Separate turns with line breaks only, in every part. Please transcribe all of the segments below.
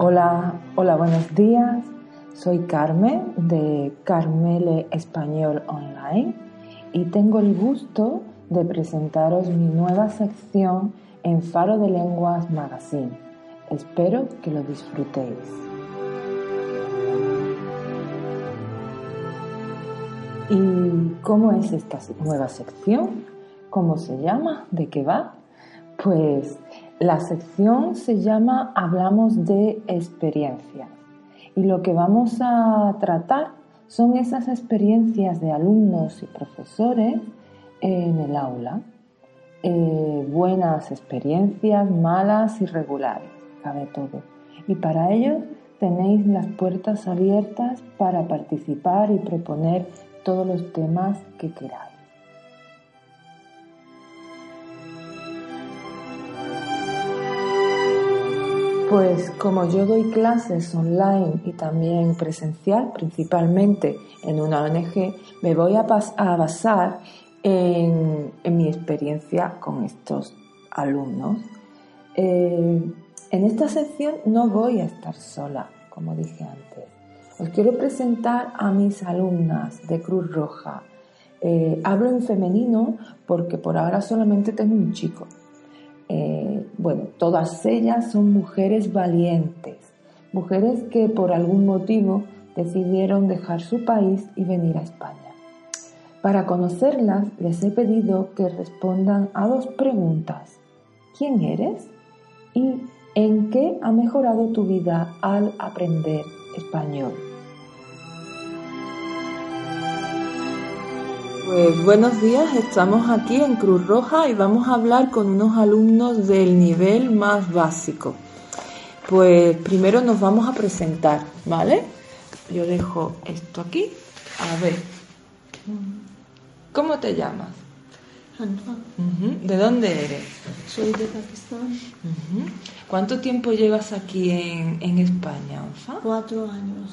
Hola, hola, buenos días. Soy Carmen de Carmele Español Online y tengo el gusto de presentaros mi nueva sección en Faro de Lenguas Magazine. Espero que lo disfrutéis. ¿Y cómo es esta nueva sección? ¿Cómo se llama? ¿De qué va? Pues la sección se llama Hablamos de experiencias y lo que vamos a tratar son esas experiencias de alumnos y profesores en el aula. Eh, buenas experiencias, malas y regulares, cabe todo. Y para ello tenéis las puertas abiertas para participar y proponer todos los temas que queráis. Pues como yo doy clases online y también presencial, principalmente en una ONG, me voy a, basar en, mi experiencia con estos alumnos. Eh, en esta sección no voy a estar sola, como dije antes. Os quiero presentar a mis alumnas de Cruz Roja. Eh, hablo en femenino porque por ahora solamente tengo un chico. Eh, bueno, todas ellas son mujeres valientes, mujeres que por algún motivo decidieron dejar su país y venir a España. Para conocerlas les he pedido que respondan a dos preguntas. ¿Quién eres? ¿Y en qué ha mejorado tu vida al aprender español? Pues buenos días, estamos aquí en Cruz Roja y vamos a hablar con unos alumnos del nivel más básico. Pues primero nos vamos a presentar, ¿vale? Yo dejo esto aquí. A ver. ¿Cómo te llamas? ¿De dónde eres?
Soy de Pakistán.
¿Cuánto tiempo llevas aquí en, España, Anfa?
Cuatro años.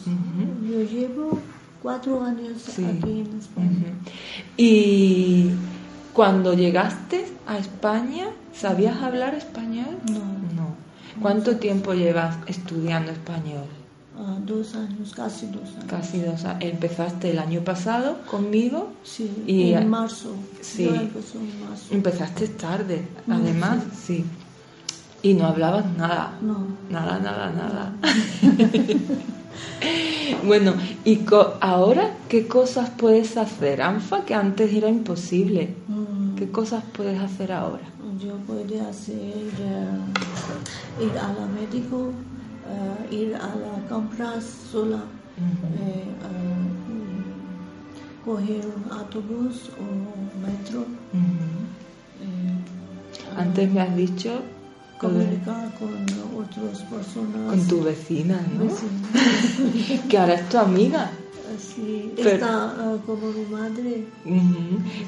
Yo llevo cuatro años aquí en España.
¿Y cuando llegaste a España, sabías hablar español?
No.
No. ¿Cuánto tiempo llevas estudiando español?
Ah, dos años, casi dos años.
Casi dos años. ¿Empezaste el año pasado conmigo?
Sí, y, en marzo.
Sí.
en marzo.
Empezaste tarde, además, sí. Y no hablabas nada.
No.
Nada, nada, nada. bueno, ¿y ahora qué cosas puedes hacer, Anfa, que antes era imposible?
Mm.
¿Qué cosas puedes hacer ahora?
Yo puedo hacer eh, ir a la médico, eh, ir a la compras sola, eh, coger un autobús o metro.
Antes me has dicho
comunicar con otras personas.
Con tu vecina, ¿no? que ahora es tu amiga.
Sí, está ah, como mi madre.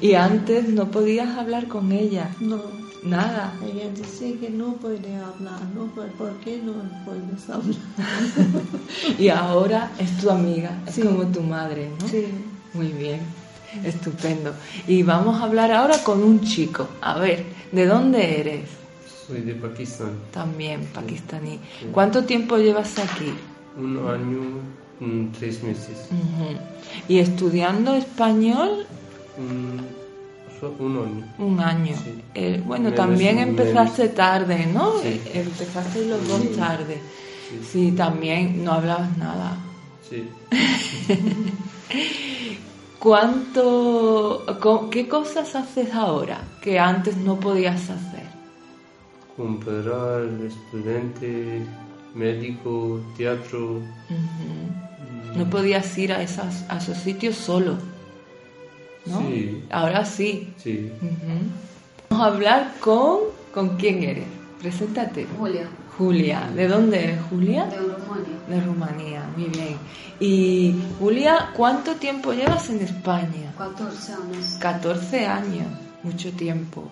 Y antes no podías hablar con ella.
No.
Nada.
Ella dice que no puede hablar, ¿no? ¿Por qué no puedes hablar?
y ahora es tu amiga, es como tu madre, ¿no?
Sí.
Muy bien, estupendo. Y vamos a hablar ahora con un chico. A ver, ¿de dónde eres?
Soy de Pakistán.
También pakistaní. ¿Cuánto tiempo llevas aquí?
Un año, tres meses.
¿Y estudiando español?
un año.
Un año. Eh, bueno, también empezaste tarde, ¿no? Empezaste los dos tarde. Sí. también no hablabas nada.
Sí.
¿Cuánto, qué cosas haces ahora que antes no podías hacer?
Comprar estudiante, médico, teatro.
No podías ir a, esas, a esos sitios solo. ¿no?
Sí.
Ahora sí.
Sí.
Vamos a hablar con... ¿Con quién eres? Preséntate.
Julia,
Julia. ¿De dónde eres, Julia?
de Rumania.
De Rumanía, muy bien. Y Julia, ¿cuánto tiempo llevas en España?
14 años.
14 años, mucho tiempo.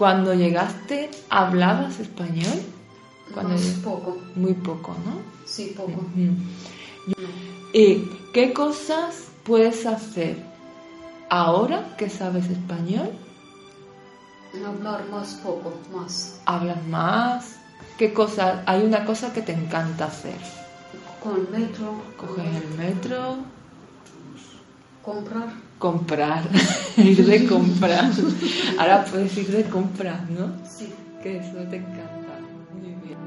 Cuando llegaste, ¿hablabas español? Cuando
Más poco.
Muy poco, ¿no?
Sí, poco.
Ujú. ¿Y qué cosas puedes hacer ahora que sabes español?
Hablar más poco, más.
¿Hablas más? ¿Qué cosa? Hay una cosa que te encanta hacer.
Con metro.
Coges el metro,
Comprar.
Comprar, ir de comprar. Ahora puedes ir de compras, ¿no?
Sí.
Que eso te encanta. Muy bien.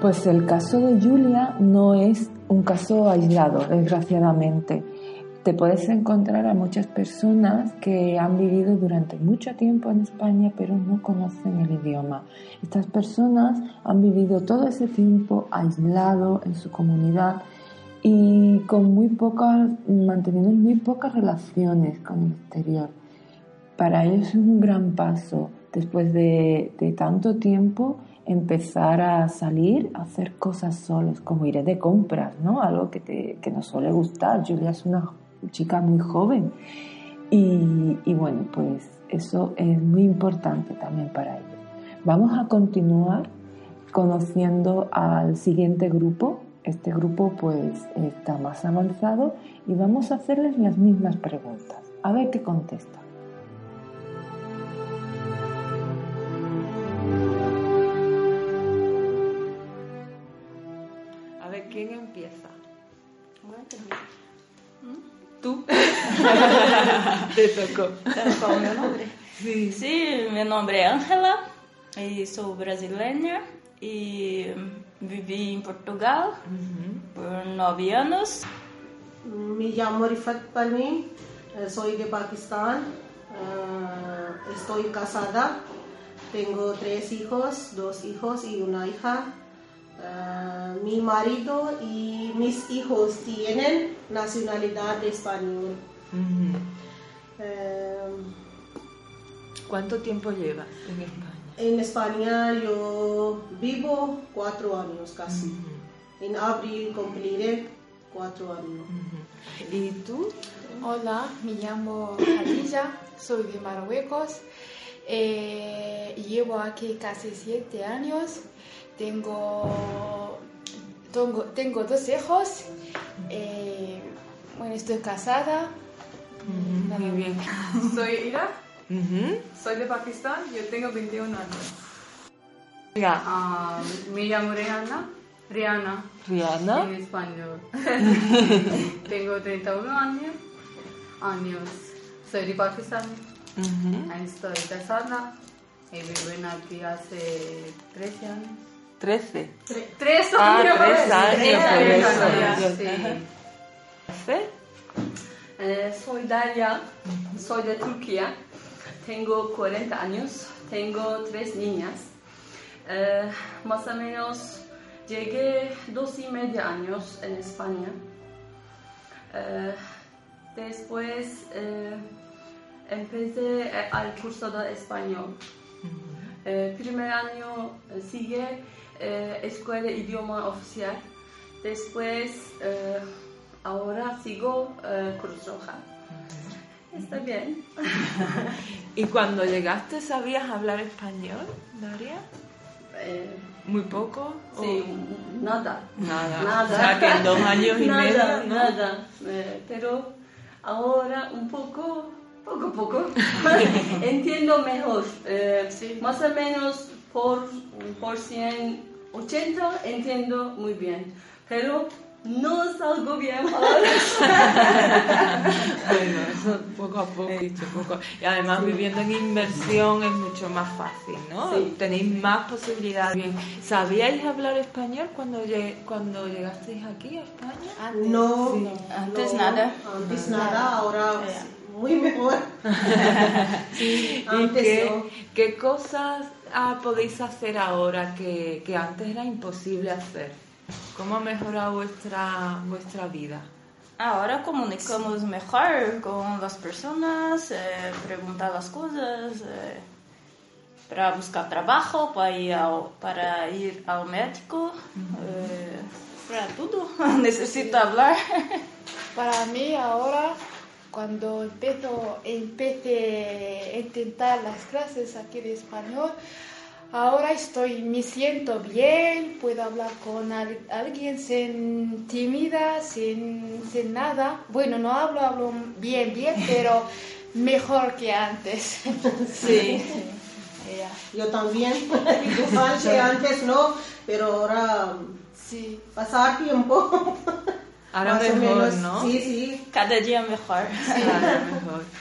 Pues el caso de Julia no es un caso aislado, desgraciadamente. Te puedes encontrar a muchas personas que han vivido durante mucho tiempo en España pero no conocen el idioma. Estas personas han vivido todo ese tiempo aislado en su comunidad y con muy pocas, manteniendo muy pocas relaciones con el exterior. Para ellos es un gran paso después de, de tanto tiempo empezar a salir a hacer cosas solos, como ir de compras, ¿no? Algo que, te, que nos suele gustar. Julia es una chica muy joven y, y bueno, pues eso es muy importante también para ellos. Vamos a continuar conociendo al siguiente grupo. Este grupo pues está más avanzado y vamos a hacerles las mismas preguntas. A ver qué contestan. A ver, ¿quién empieza? ¿Tú? Te tocó.
Qual o meu nome?
Sí.
Sim, meu nome é Ângela e sou brasileira e vivi em Portugal por nove anos.
Me llamo Rifat Parveen, eh, soy de Pakistán, eh, estoy casada, tengo tres hijos, dos hijos y una hija. Eh, mi marido y mis hijos tienen nacionalidad español.
Ujú.
Eh,
¿Cuánto tiempo llevas en España?
en España yo vivo cuatro años casi. En abril cumpliré cuatro años.
Ujú. ¿Y tú?
Hola, me llamo Khadija, soy de Marruecos. eh, llevo aquí casi siete años. Tengo, tengo, tengo dos hijos. eh, bueno, estoy casada.
Muy bien.
Soy Ira, soy de Pakistán, yo tengo 21 años.
Ah, me llamo Rihanna, Rihanna
Rihanna.
en español. Tengo 31 años, años. Soy de Pakistán, estoy casada y vivo en aquí hace 13 años.
Trece.
¿Tres
Ah,
años?
tres años,
Tres años, sí.
Eh, soy Dalia, soy de Turquía, tengo 40 años, tengo tres niñas. Eh, más o menos llegué dos y medio años en España. Eh, después eh, empecé al curso de español. Primer año sigue eh, escuela de idioma oficial. Después, eh, ahora sigo eh, Cruz Roja. Está bien.
¿Y cuando llegaste sabías hablar español, Daria?
Eh,
¿Muy poco? o-
sí, nada.
Nada.
Nada.
O sea que en dos años y
nada,
medio, ¿no?
Nada. Eh, pero ahora un poco, poco, poco, entiendo mejor. Eh, Más o menos por, por 180 entiendo muy bien. Pero no salgo bien.
bueno, eso poco a poco, dicho poco. Y además viviendo en inversión es mucho más fácil, ¿no?
Sí.
Tenéis más posibilidades. Bien. ¿Sabíais hablar español cuando, lleg- cuando llegasteis aquí a España?
No,
Sí.
Antes
no,
nada.
Antes nada, ahora muy mejor.
¿Y
Antes
qué,
no.
qué cosas ah, podéis hacer ahora que, que antes era imposible hacer? ¿Cómo ha mejorado vuestra, vuestra vida?
Ahora comunicamos mejor con las personas, eh, preguntar las cosas, eh, para buscar trabajo, para ir al, para ir al médico, eh, para todo. Necesito hablar.
Para mí ahora, cuando empiezo, empecé a intentar las clases aquí de español, ahora estoy, me siento bien, puedo hablar con al- alguien sin tímida, sin, sin nada. Bueno, no hablo, hablo bien, bien, pero mejor que antes.
Sí.
Yo también, igual que antes no, pero ahora
sí.
pasar tiempo.
Ahora
Más o
mejor,
menos,
¿no?
Sí, sí.
Cada día mejor.
Claro, mejor.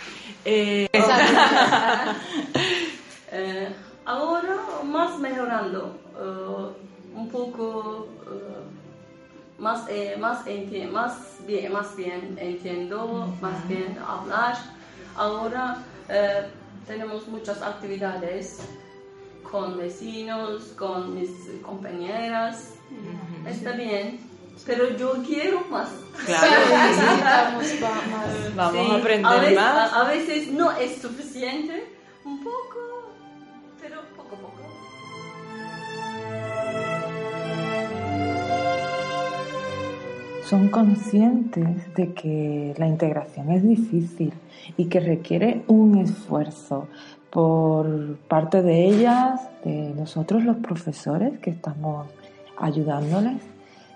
Eh,
Eh, ahora más mejorando, eh, un poco eh, más, eh, más, bien, más bien entiendo, más bien hablar. Ahora eh, tenemos muchas actividades con vecinos, con mis compañeras. Está bien, pero yo quiero más.
Claro,
Necesitamos más.
Vamos a aprender
a veces,
más.
A, a veces no es suficiente, un poco, pero poco a poco.
son conscientes de que la integración es difícil y que requiere un esfuerzo por parte de ellas, de nosotros los profesores que estamos ayudándoles,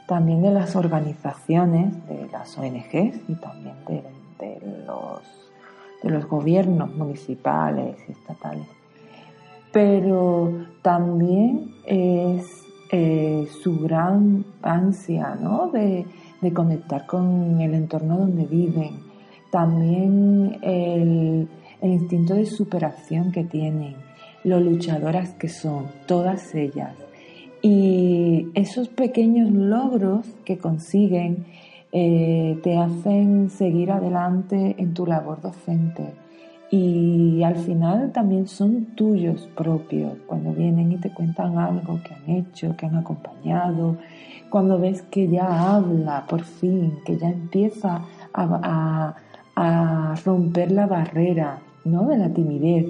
también de las organizaciones, de las ONGs y también de, los, de los gobiernos municipales y estatales. Pero también es eh, su gran ansia ¿no? de, de conectar con el entorno donde viven, también el, el instinto de superación que tienen, lo luchadoras que son, todas ellas. Y esos pequeños logros que consiguen eh, te hacen seguir adelante en tu labor docente. Y al final también son tuyos propios, cuando vienen y te cuentan algo que han hecho, que han acompañado, cuando ves que ya habla por fin, que ya empieza a, a- a romper la barrera ¿no? de la timidez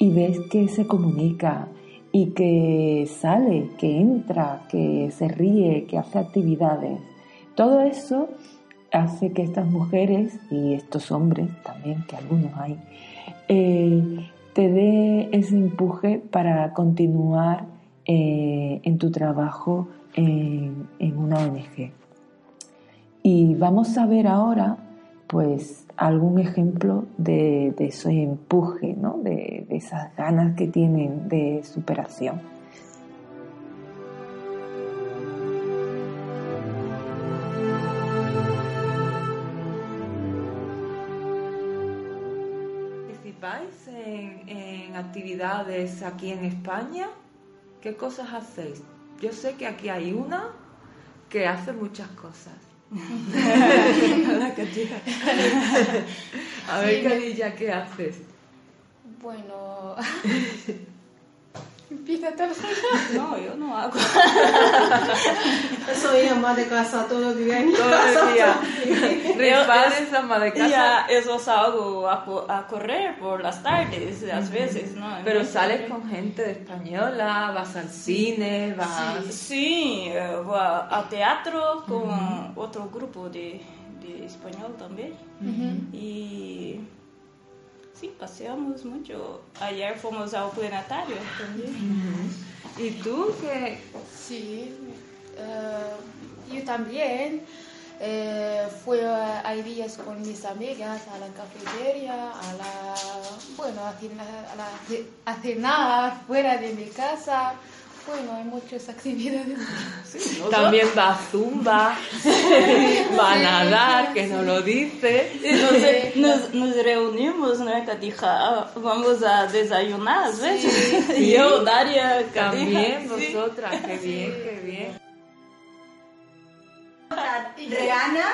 y ves que se comunica y que sale, que entra, que se ríe, que hace actividades. Todo eso hace que estas mujeres y estos hombres también, que algunos hay, eh, te dé ese empuje para continuar eh, en tu trabajo en, en una ONG. Y vamos a ver ahora, pues, algún ejemplo de, de ese empuje, ¿no? de, de esas ganas que tienen de superación. ¿Participáis en, en actividades aquí en España? ¿Qué cosas hacéis? Yo sé que aquí hay una que hace muchas cosas. Hola, Katia. A ver,
Sí.
Cadilla, ¿qué haces?
Bueno, empieza todo.
No, yo no hago.
Soy ama de casa todo el día. en
Todo el día.
el.
Repares, ama de casa.
Ya, eso salgo a, a correr por las tardes, a veces, ¿no?
Pero
Entonces,
sales con gente de española, vas al cine, vas...
Sí, sí, eh, voy a, a teatro con otro grupo de, de español también. Y sí, paseamos mucho. Ayer fuimos al planetario también.
¿Y tú qué?
Sí, eh, yo también. Eh, fui a- hay días con mis amigas a la cafetería, a la, bueno, a cenar, a la- a cenar fuera de mi casa bueno, hay muchas actividades.
También va a zumba, va a nadar, que no lo dice.
Entonces nos, nos reunimos, ¿no? Katija, vamos a desayunar, ¿ves?
Sí.
Yo, Daria, Katija.
También
sí.
vosotras, qué bien, qué bien.
Reana,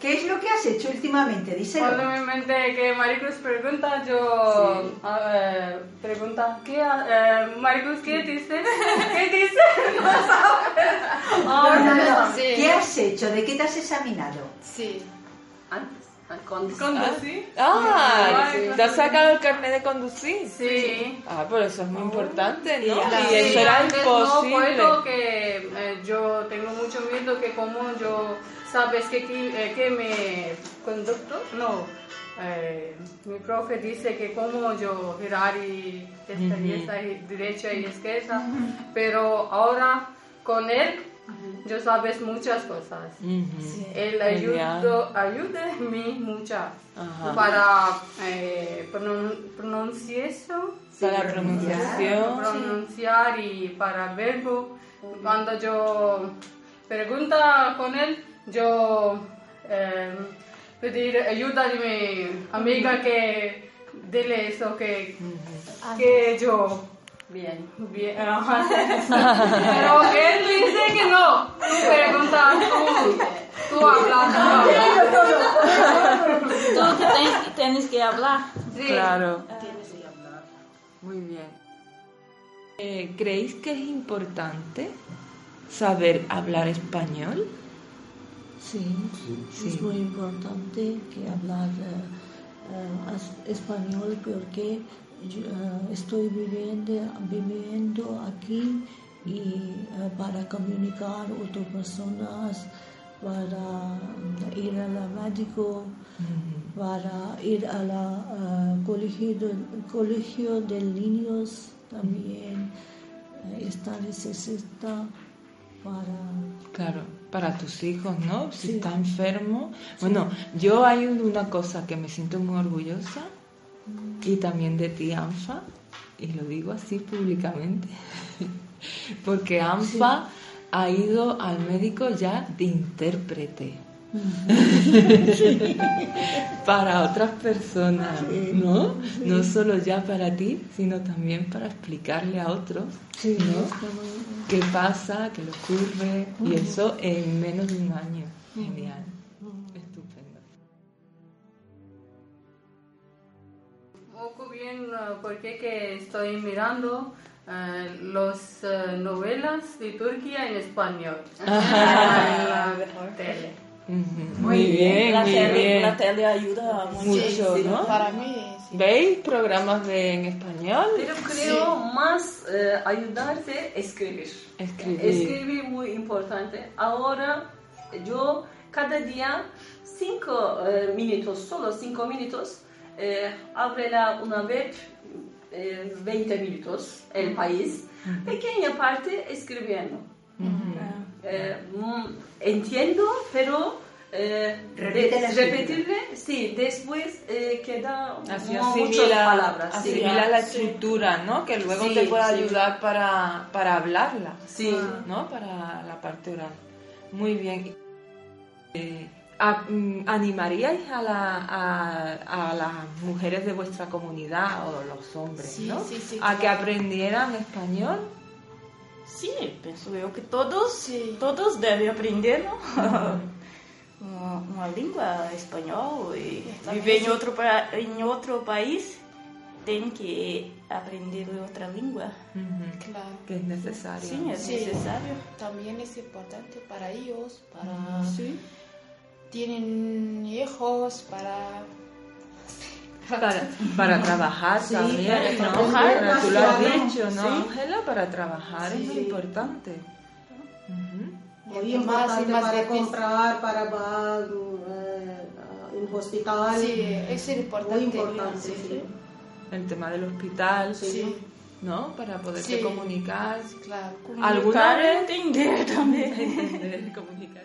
¿qué es lo que has hecho últimamente? Díselo.
Cuando me mente que Maricruz pregunta, yo a ver, pregunta, ¿qué, ha- eh, Maricruz, ¿qué dice? ¿Qué dice? No sabes.
No, no, no.
Ah,
¿Qué has hecho? ¿De qué te has examinado?
Sí.
Antes, cuando,
sí. Ah, ¿te has sacado el carnet de conducir?
Sí.
Ah, pero eso es muy importante, ¿no?
Sí,
Y eso era
antes
imposible.
No puedo que eh, yo tengo mucho miedo que como yo sabes que que, eh, que me conducto no eh, mi profe dice que como yo girar y esta y esta y derecha y izquierda pero ahora con él yo sabes muchas cosas.
Ujú.
él
Genial.
ayudó ayuda a mí muchas para eh, pronun- pronunciación.
Para
Sí,
pronunciación.
pronunciar y para verbo. Cuando yo pregunta con él yo eh, pedir ayuda de mi amiga que dile eso que que yo
Bien.
bien pero él dice que no tú pregunta tú tú hablas
Tú que tienes, tienes que hablar.
Claro. Muy bien. Eh, ¿Creéis que es importante saber hablar español?
Sí,
Sí.
es muy importante que hablar eh, español porque yo, eh, estoy viviendo, viviendo aquí y eh, para comunicar a otras personas, para ir al médico, para ir a la eh, colegio, de, colegio de niños también. esta necesita para
Claro, para tus hijos, ¿no? Si
Sí.
está enfermo. Bueno, yo hay un- una cosa que me siento muy orgullosa y también de ti, Anfa, y lo digo así públicamente, porque Anfa ha ido al médico ya de intérprete. para otras personas, ¿no? No solo ya para ti, sino también para explicarle a otros, ¿no? qué pasa, qué le ocurre, y eso en menos de un año. Genial. Estupendo.
poco bien porque que estoy mirando eh, las eh, novelas de Turquía en español en la tele.
Muy bien,
la
muy
tele,
bien.
La tele ayuda mucho.
¿no?
Para mí,
¿Veis programas de, en español?
Pero creo más eh, ayudarte a escribir.
Escribir.
Escribir muy importante. Ahora yo cada día cinco eh, minutos, solo cinco minutos, eh, abre la, una web, eh, 20 minutos, el país, pequeña parte escribiendo. Eh, mm, entiendo, pero eh, de- repetirle, sí, después eh, queda
Así
mu- muchas
asimila,
palabras. sí.
asimila la estructura, ¿no? Que luego
Sí,
te puede
sí.
ayudar para, para hablarla,
Sí.
¿no? Para la parte oral. Muy bien. Eh, a- mm, ¿Animaríais a, la- a, a las mujeres de vuestra comunidad o los hombres,
Sí,
¿no?
sí, sí,
a que aprendieran español?
Sí, pienso yo que todos, todos deben aprender, ¿no? una, una lengua español y viver en
sí.
otro, pa- en otro país, tienen que aprender otra lengua.
Claro.
Que es necesario.
Sí, es necesario.
También es importante para ellos, para...
Sí.
Tienen hijos, para...
Para, para trabajar
Sí,
también,
para
¿no?
trabajar,
Para- tú lo has dicho, ¿no,
Sí.
Ángela? Para trabajar es
Sí.
muy importante.
Muy
Y más-
importante
y más
para comprar, para pagar eh, en hospital.
Sí, es importante.
Muy importante,
Sí,
sí.
El tema del hospital,
Sí.
¿no? Para poderse
Sí.
comunicar.
Claro.
¿Alguna
Comunicar
vez?
y entender también.
Entender, comunicar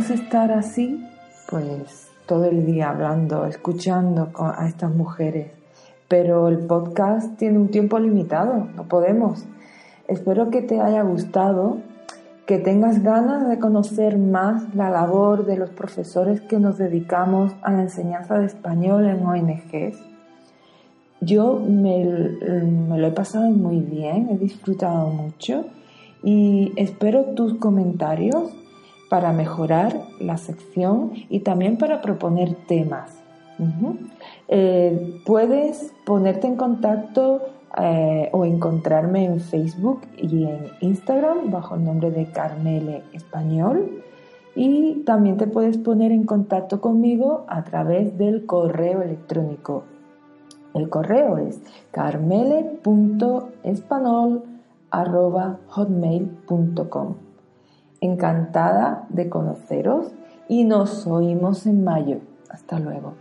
A estar así, pues todo el día hablando, escuchando a estas mujeres, pero el podcast tiene un tiempo limitado, no podemos. Espero que te haya gustado, que tengas ganas de conocer más la labor de los profesores que nos dedicamos a la enseñanza de español en ONGs. Yo me, me lo he pasado muy bien, he disfrutado mucho y espero tus comentarios para mejorar la sección y también para proponer temas. Eh, puedes ponerte en contacto eh, o encontrarme en Facebook y en Instagram bajo el nombre de Carmele Español y también te puedes poner en contacto conmigo a través del correo electrónico. El correo es carmele.espanol.hotmail.com Encantada de conoceros y nos oímos en mayo. Hasta luego.